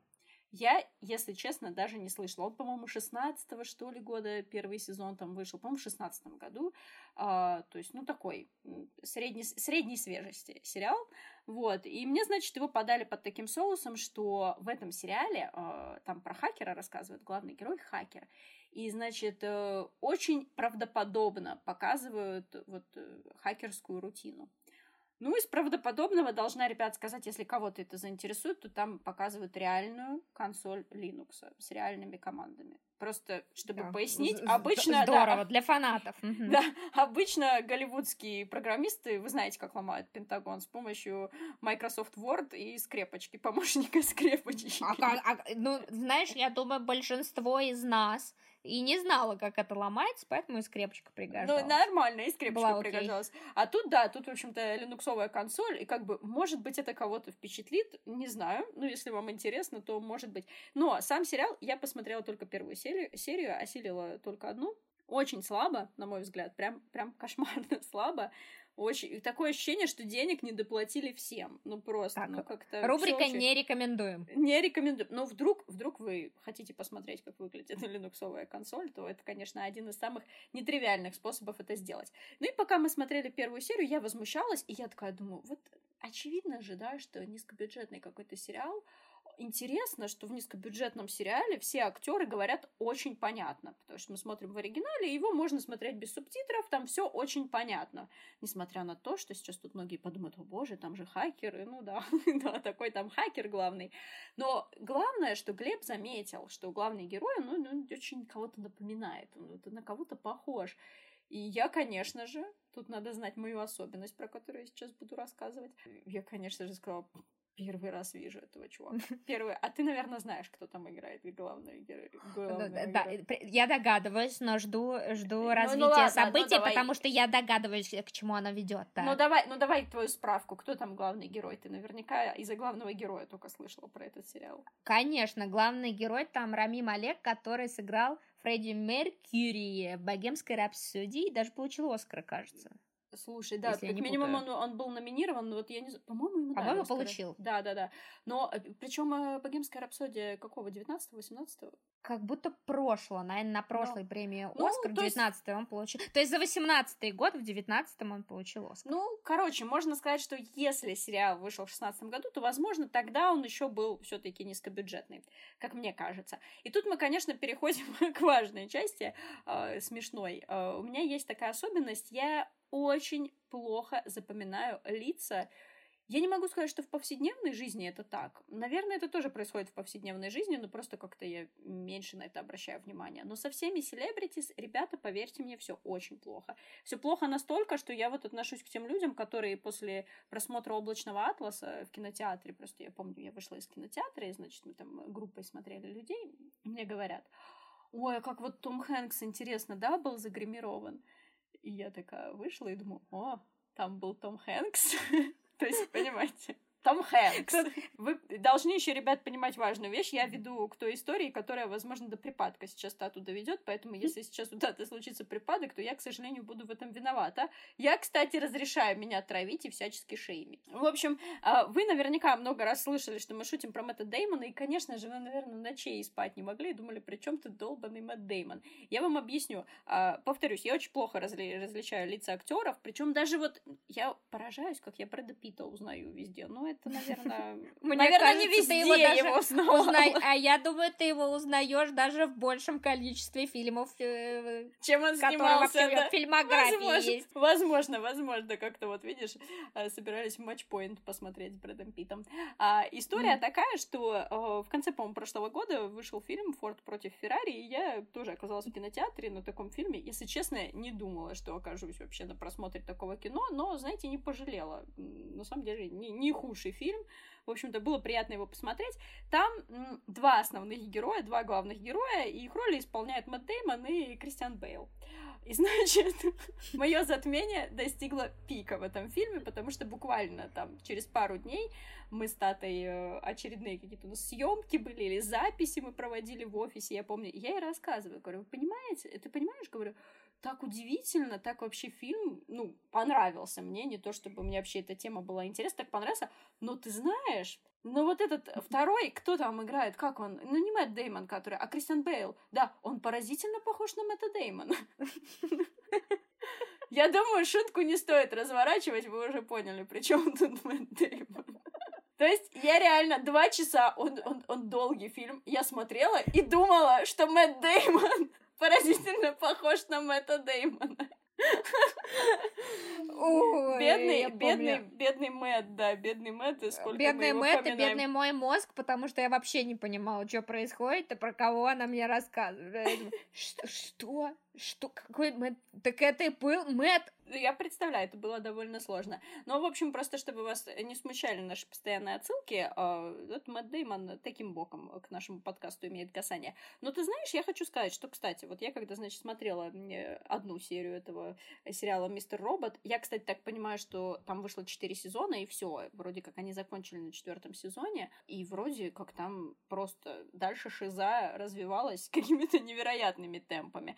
Я, если честно, даже не слышала. Он, по-моему, 16-го, что ли, года первый сезон там вышел. По-моему, в 16 году. А, то есть, ну, такой средней, средней свежести сериал. Вот. И мне, значит, его подали под таким соусом, что в этом сериале а, там про хакера рассказывает главный герой хакер. И, значит, э, очень правдоподобно показывают вот э, хакерскую рутину. Ну, из правдоподобного должна, ребят, сказать, если кого-то это заинтересует, то там показывают реальную консоль Linux с реальными командами. Просто, чтобы да. пояснить, обычно... Здорово, да, для фанатов. Да, обычно голливудские программисты, вы знаете, как ломают Пентагон с помощью Microsoft Word и скрепочки, помощника <laughs> скрепочки. А, а, ну, знаешь, я думаю, большинство из нас и не знала, как это ломается, поэтому и скрепочка пригождалась. Ну, нормально, и скрепочка Была пригождалась. Окей. А тут, да, тут, в общем-то, линуксовая консоль, и как бы, может быть, это кого-то впечатлит, не знаю, ну, если вам интересно, то может быть. Но сам сериал, я посмотрела только первую серию, серию осилила только одну, очень слабо, на мой взгляд, прям, прям кошмарно <laughs> слабо. Очень такое ощущение, что денег не доплатили всем. Ну просто, так, ну как-то. Рубрика очень... не рекомендуем. Не рекомендуем. Но вдруг, вдруг вы хотите посмотреть, как выглядит <laughs> линуксовая консоль, то это, конечно, один из самых нетривиальных способов это сделать. Ну и пока мы смотрели первую серию, я возмущалась, и я такая думаю, вот очевидно же, да, что низкобюджетный какой-то сериал, интересно, что в низкобюджетном сериале все актеры говорят очень понятно, потому что мы смотрим в оригинале, его можно смотреть без субтитров, там все очень понятно. Несмотря на то, что сейчас тут многие подумают, о боже, там же хакеры, ну да, <laughs> да, такой там хакер главный. Но главное, что Глеб заметил, что главный герой, ну, ну очень кого-то напоминает, он на кого-то похож. И я, конечно же, тут надо знать мою особенность, про которую я сейчас буду рассказывать. Я, конечно же, сказала, Первый раз вижу этого чувака. <laughs> Первый. А ты, наверное, знаешь, кто там играет главный герой. Да, я догадываюсь, но жду, жду ну, развития ну, ладно, событий, ну, потому что я догадываюсь, к чему оно ведет. Ну давай, ну давай твою справку. Кто там главный герой? Ты наверняка из-за главного героя только слышала про этот сериал. Конечно, главный герой там Рами Малек, который сыграл Фредди Меркьюри в «Богемской рапсодии» и даже получил Оскар, кажется. Слушай, да, как минимум он, он был номинирован, но вот я не знаю, по-моему, ему По-моему, получил. Да, да, да. Но э, причем э, богемская рапсодия какого? 19-18? Как будто прошлого, наверное, на прошлой но... премии ну, Оскар в 19 есть... он получил. То есть за 18 год в 19 он получил Оскар. Ну, короче, можно сказать, что если сериал вышел в 16 году, то, возможно, тогда он еще был все-таки низкобюджетный, как мне кажется. И тут мы, конечно, переходим <laughs> к важной части, э, смешной. Э, у меня есть такая особенность, я очень плохо запоминаю лица Я не могу сказать, что в повседневной жизни это так. Наверное, это тоже происходит в повседневной жизни, но просто как-то я меньше на это обращаю внимание. Но со всеми селебритис, ребята, поверьте мне, все очень плохо. Все плохо настолько, что я вот отношусь к тем людям, которые после просмотра «Облачного атласа» в кинотеатре, просто я помню, я вышла из кинотеатра, и, значит, мы там группой смотрели людей, мне говорят, ой, а как вот Том Хэнкс, интересно, да, был загримирован? И я такая вышла и думаю, о, там был Том Хэнкс. <laughs> То есть, понимаете, том Хэнкс. Вы должны еще, ребят, понимать важную вещь. Я веду к той истории, которая, возможно, до припадка сейчас Тату доведет, поэтому если сейчас у Таты случится припадок, то я, к сожалению, буду в этом виновата. Я, кстати, разрешаю меня травить и всячески шеймить. В общем, а, вы наверняка много раз слышали, что мы шутим про Мэтта Деймона, и, конечно же, вы, наверное, ночей спать не могли и думали, при чем тут долбанный Мэтт Деймон. Я вам объясню. А, повторюсь, я очень плохо разли различаю лица актеров, причем даже вот я поражаюсь, как я Брэда Питта узнаю везде. Ну, это, наверное, Мне наверное, кажется, не везде его, даже его узнавала. Узна... А я думаю, ты его узнаешь даже в большем количестве фильмов, э, чем он снимался. Да. фильмографии возможно, есть. Возможно, возможно, как-то вот видишь, э, собирались в матчпоинт посмотреть с Брэдом Питтом. А, история mm. такая, что э, в конце, по-моему, прошлого года вышел фильм «Форд против Феррари», и я тоже оказалась в кинотеатре на таком фильме. Если честно, не думала, что окажусь вообще на просмотре такого кино, но, знаете, не пожалела. На самом деле, не, не худший фильм. В общем-то, было приятно его посмотреть. Там два основных героя, два главных героя, и их роли исполняют Мэтт Деймон и Кристиан Бейл. И <laughs> значит, мое затмение достигло пика в этом фильме, потому что буквально там через пару дней мы с Татой э, очередные какие-то у нас съемки были или записи мы проводили в офисе, я помню. Я ей рассказываю, говорю, вы понимаете, ты понимаешь, говорю, так удивительно, так вообще фильм, ну, понравился мне, не то чтобы мне вообще эта тема была интересна, так понравился, но ты знаешь, но вот этот второй, кто там играет, как он? Ну, не Мэтт Деймон, который, а Кристиан Бейл. Да, он поразительно похож на Мэтта Деймона. <laughs> Я думаю, шутку не стоит разворачивать, вы уже поняли, при чем тут Мэтт Деймон. То есть я реально два часа, он, он, он долгий фильм, я смотрела и думала, что Мэтт Деймон поразительно похож на Мэтта Деймона. Ой, бедный, бедный, бедный Мэтт, да, бедный Мэтт, и сколько Бедный Мэтт и бедный мой мозг, потому что я вообще не понимала, что происходит и про кого она мне рассказывает. <laughs> Что? Что? Какой Мэтт? Так это и был Мэтт я представляю, это было довольно сложно. Но, в общем, просто чтобы вас не смущали наши постоянные отсылки, э, вот Мэтт Деймон таким боком к нашему подкасту имеет касание. Но ты знаешь, я хочу сказать, что, кстати, вот я когда, значит, смотрела одну серию этого сериала «Мистер Робот», я, кстати, так понимаю, что там вышло четыре сезона, и все, вроде как они закончили на четвертом сезоне, и вроде как там просто дальше шиза развивалась <laughs> какими-то невероятными темпами.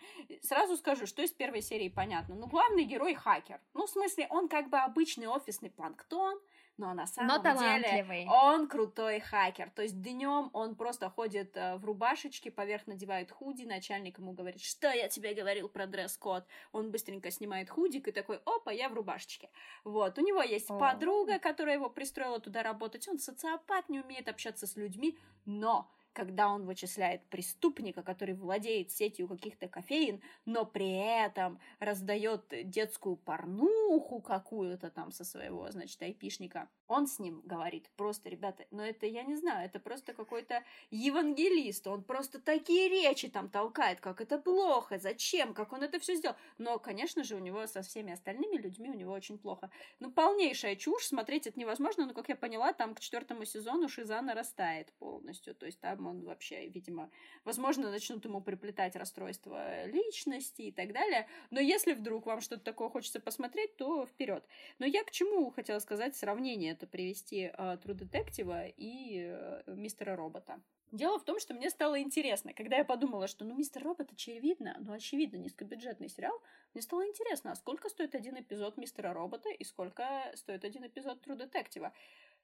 Сразу скажу, что из первой серии понятно. Ну, главный герой хакер. Ну, в смысле, он как бы обычный офисный планктон, но на самом но деле он крутой хакер. То есть днем он просто ходит э, в рубашечке, поверх надевает худи, начальник ему говорит, что я тебе говорил про дресс-код. Он быстренько снимает худик и такой, опа, я в рубашечке. Вот, у него есть О. подруга, которая его пристроила туда работать. Он социопат, не умеет общаться с людьми, но когда он вычисляет преступника, который владеет сетью каких-то кофеин, но при этом раздает детскую порнуху какую-то там со своего, значит, айпишника. Он с ним говорит просто, ребята, но это, я не знаю, это просто какой-то евангелист, он просто такие речи там толкает, как это плохо, зачем, как он это все сделал. Но, конечно же, у него со всеми остальными людьми у него очень плохо. Ну, полнейшая чушь, смотреть это невозможно, но, как я поняла, там к четвертому сезону шиза нарастает полностью, то есть там он вообще, видимо, возможно, начнут ему приплетать расстройство личности и так далее. Но если вдруг вам что-то такое хочется посмотреть, то вперед. Но я к чему хотела сказать сравнение это привести э, True Detective и э, Мистера Робота. Дело в том, что мне стало интересно, когда я подумала, что, ну, Мистер Робот, очевидно, ну, очевидно, низкобюджетный сериал, мне стало интересно, а сколько стоит один эпизод Мистера Робота и сколько стоит один эпизод True Detective.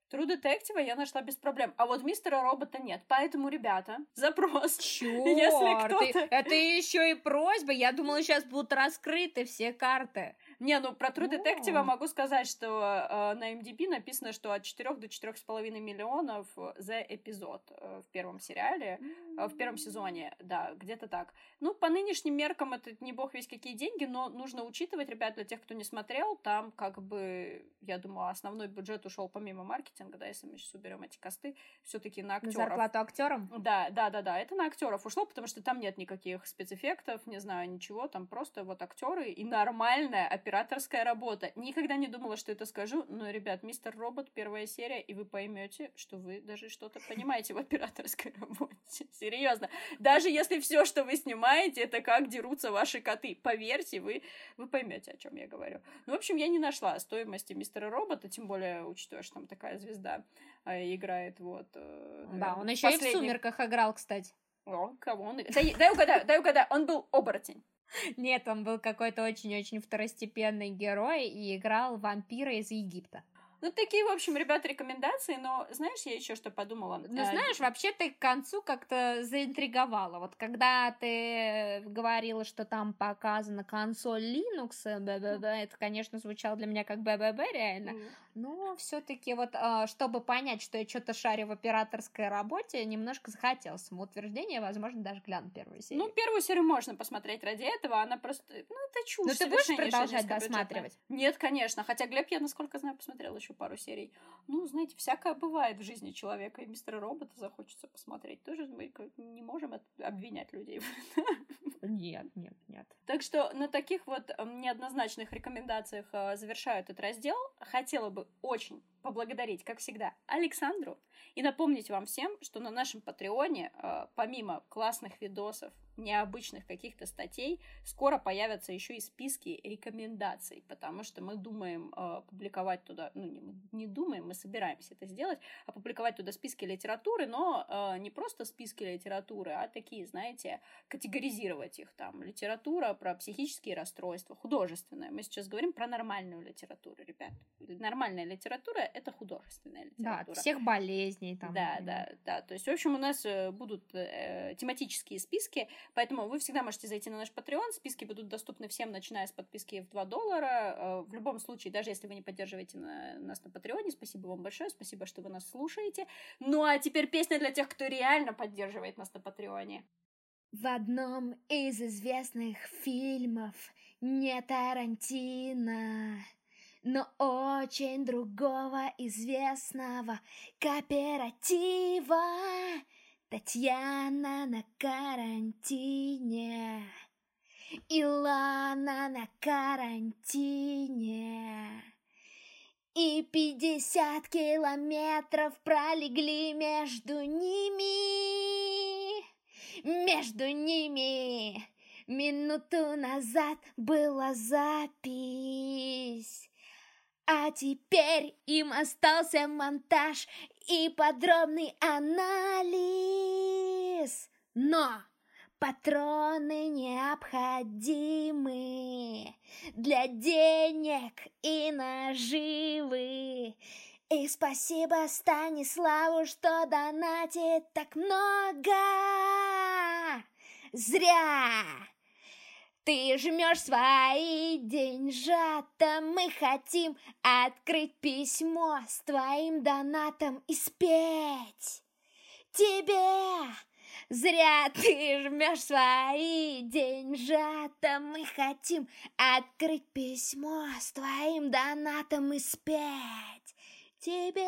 True Detective я нашла без проблем, а вот мистера робота нет. Поэтому, ребята, запрос. Чёрт, если кто-то... Это еще и просьба. Я думала, сейчас будут раскрыты все карты. Не, ну про True Detective могу сказать, что э, на MDB написано, что от 4 до 4,5 миллионов за эпизод э, в первом сериале, э, в первом сезоне, да, где-то так. Ну, по нынешним меркам это не бог весь какие деньги, но нужно учитывать, ребят, для тех, кто не смотрел, там как бы, я думаю, основной бюджет ушел помимо маркетинга, да, если мы сейчас уберем эти косты, все-таки на актеров. На зарплату актерам? Да, да, да, да, это на актеров ушло, потому что там нет никаких спецэффектов, не знаю, ничего, там просто вот актеры и нормальная операторская работа. Никогда не думала, что это скажу, но, ребят, мистер Робот, первая серия, и вы поймете, что вы даже что-то понимаете в операторской работе. <laughs> Серьезно. Даже если все, что вы снимаете, это как дерутся ваши коты. Поверьте, вы, вы поймете, о чем я говорю. Ну, в общем, я не нашла стоимости мистера Робота, тем более, учитывая, что там такая звезда э, играет, вот. Э, да, он еще последний... и в «Сумерках» играл, кстати. О, кого он... Дай, дай угадаю, дай угадаю, он был оборотень. <laughs> Нет, он был какой-то очень-очень второстепенный герой и играл вампира из Египта. Ну, такие, в общем, ребят, рекомендации, но знаешь, я еще что подумала? Ну, знаешь, вообще ты к концу как-то заинтриговала. Вот когда ты говорила, что там показана консоль Linux, БББ, это, конечно, звучало для меня как БББ реально, mm. но все-таки вот, а, чтобы понять, что я что-то шарю в операторской работе, немножко захотелось самоутверждения, возможно, даже гляну первую серию. Ну, первую серию можно посмотреть ради этого, она просто, ну, это чушь. Но ты будешь продолжать досматривать? Нет, конечно, хотя Глеб, я, насколько знаю, посмотрел еще еще пару серий. Ну, знаете, всякое бывает в жизни человека, и мистера робота захочется посмотреть. Тоже мы не можем обвинять людей. <laughs> Нет, нет, нет. Так что на таких вот неоднозначных рекомендациях э, завершаю этот раздел. Хотела бы очень поблагодарить, как всегда, Александру и напомнить вам всем, что на нашем Патреоне, э, помимо классных видосов, необычных каких-то статей, скоро появятся еще и списки рекомендаций, потому что мы думаем э, публиковать туда, ну, не, не думаем, мы собираемся это сделать, а публиковать туда списки литературы, но э, не просто списки литературы, а такие, знаете, категоризировать их там. Литература про психические расстройства, художественная. Мы сейчас говорим про нормальную литературу, ребят. Нормальная литература — это художественная литература. Да, всех болезней там. Да, да, да. То есть, в общем, у нас э, будут э, тематические списки, Поэтому вы всегда можете зайти на наш Patreon. Списки будут доступны всем, начиная с подписки в 2 доллара. Э, в любом случае, даже если вы не поддерживаете на, нас на Патреоне, спасибо вам большое, спасибо, что вы нас слушаете. Ну а теперь песня для тех, кто реально поддерживает нас на Патреоне. В одном из известных фильмов не Тарантино, но очень другого известного кооператива Татьяна на карантине, Илана на карантине. И пятьдесят километров пролегли между ними, между ними. Минуту назад была запись. А теперь им остался монтаж и подробный анализ. Но патроны необходимы для денег и наживы. И спасибо Станиславу, что донатит так много. Зря! Ты жмешь свои деньжата, мы хотим открыть письмо с твоим донатом и спеть тебе. Зря ты жмешь свои деньжата, мы хотим открыть письмо с твоим донатом и спеть тебе.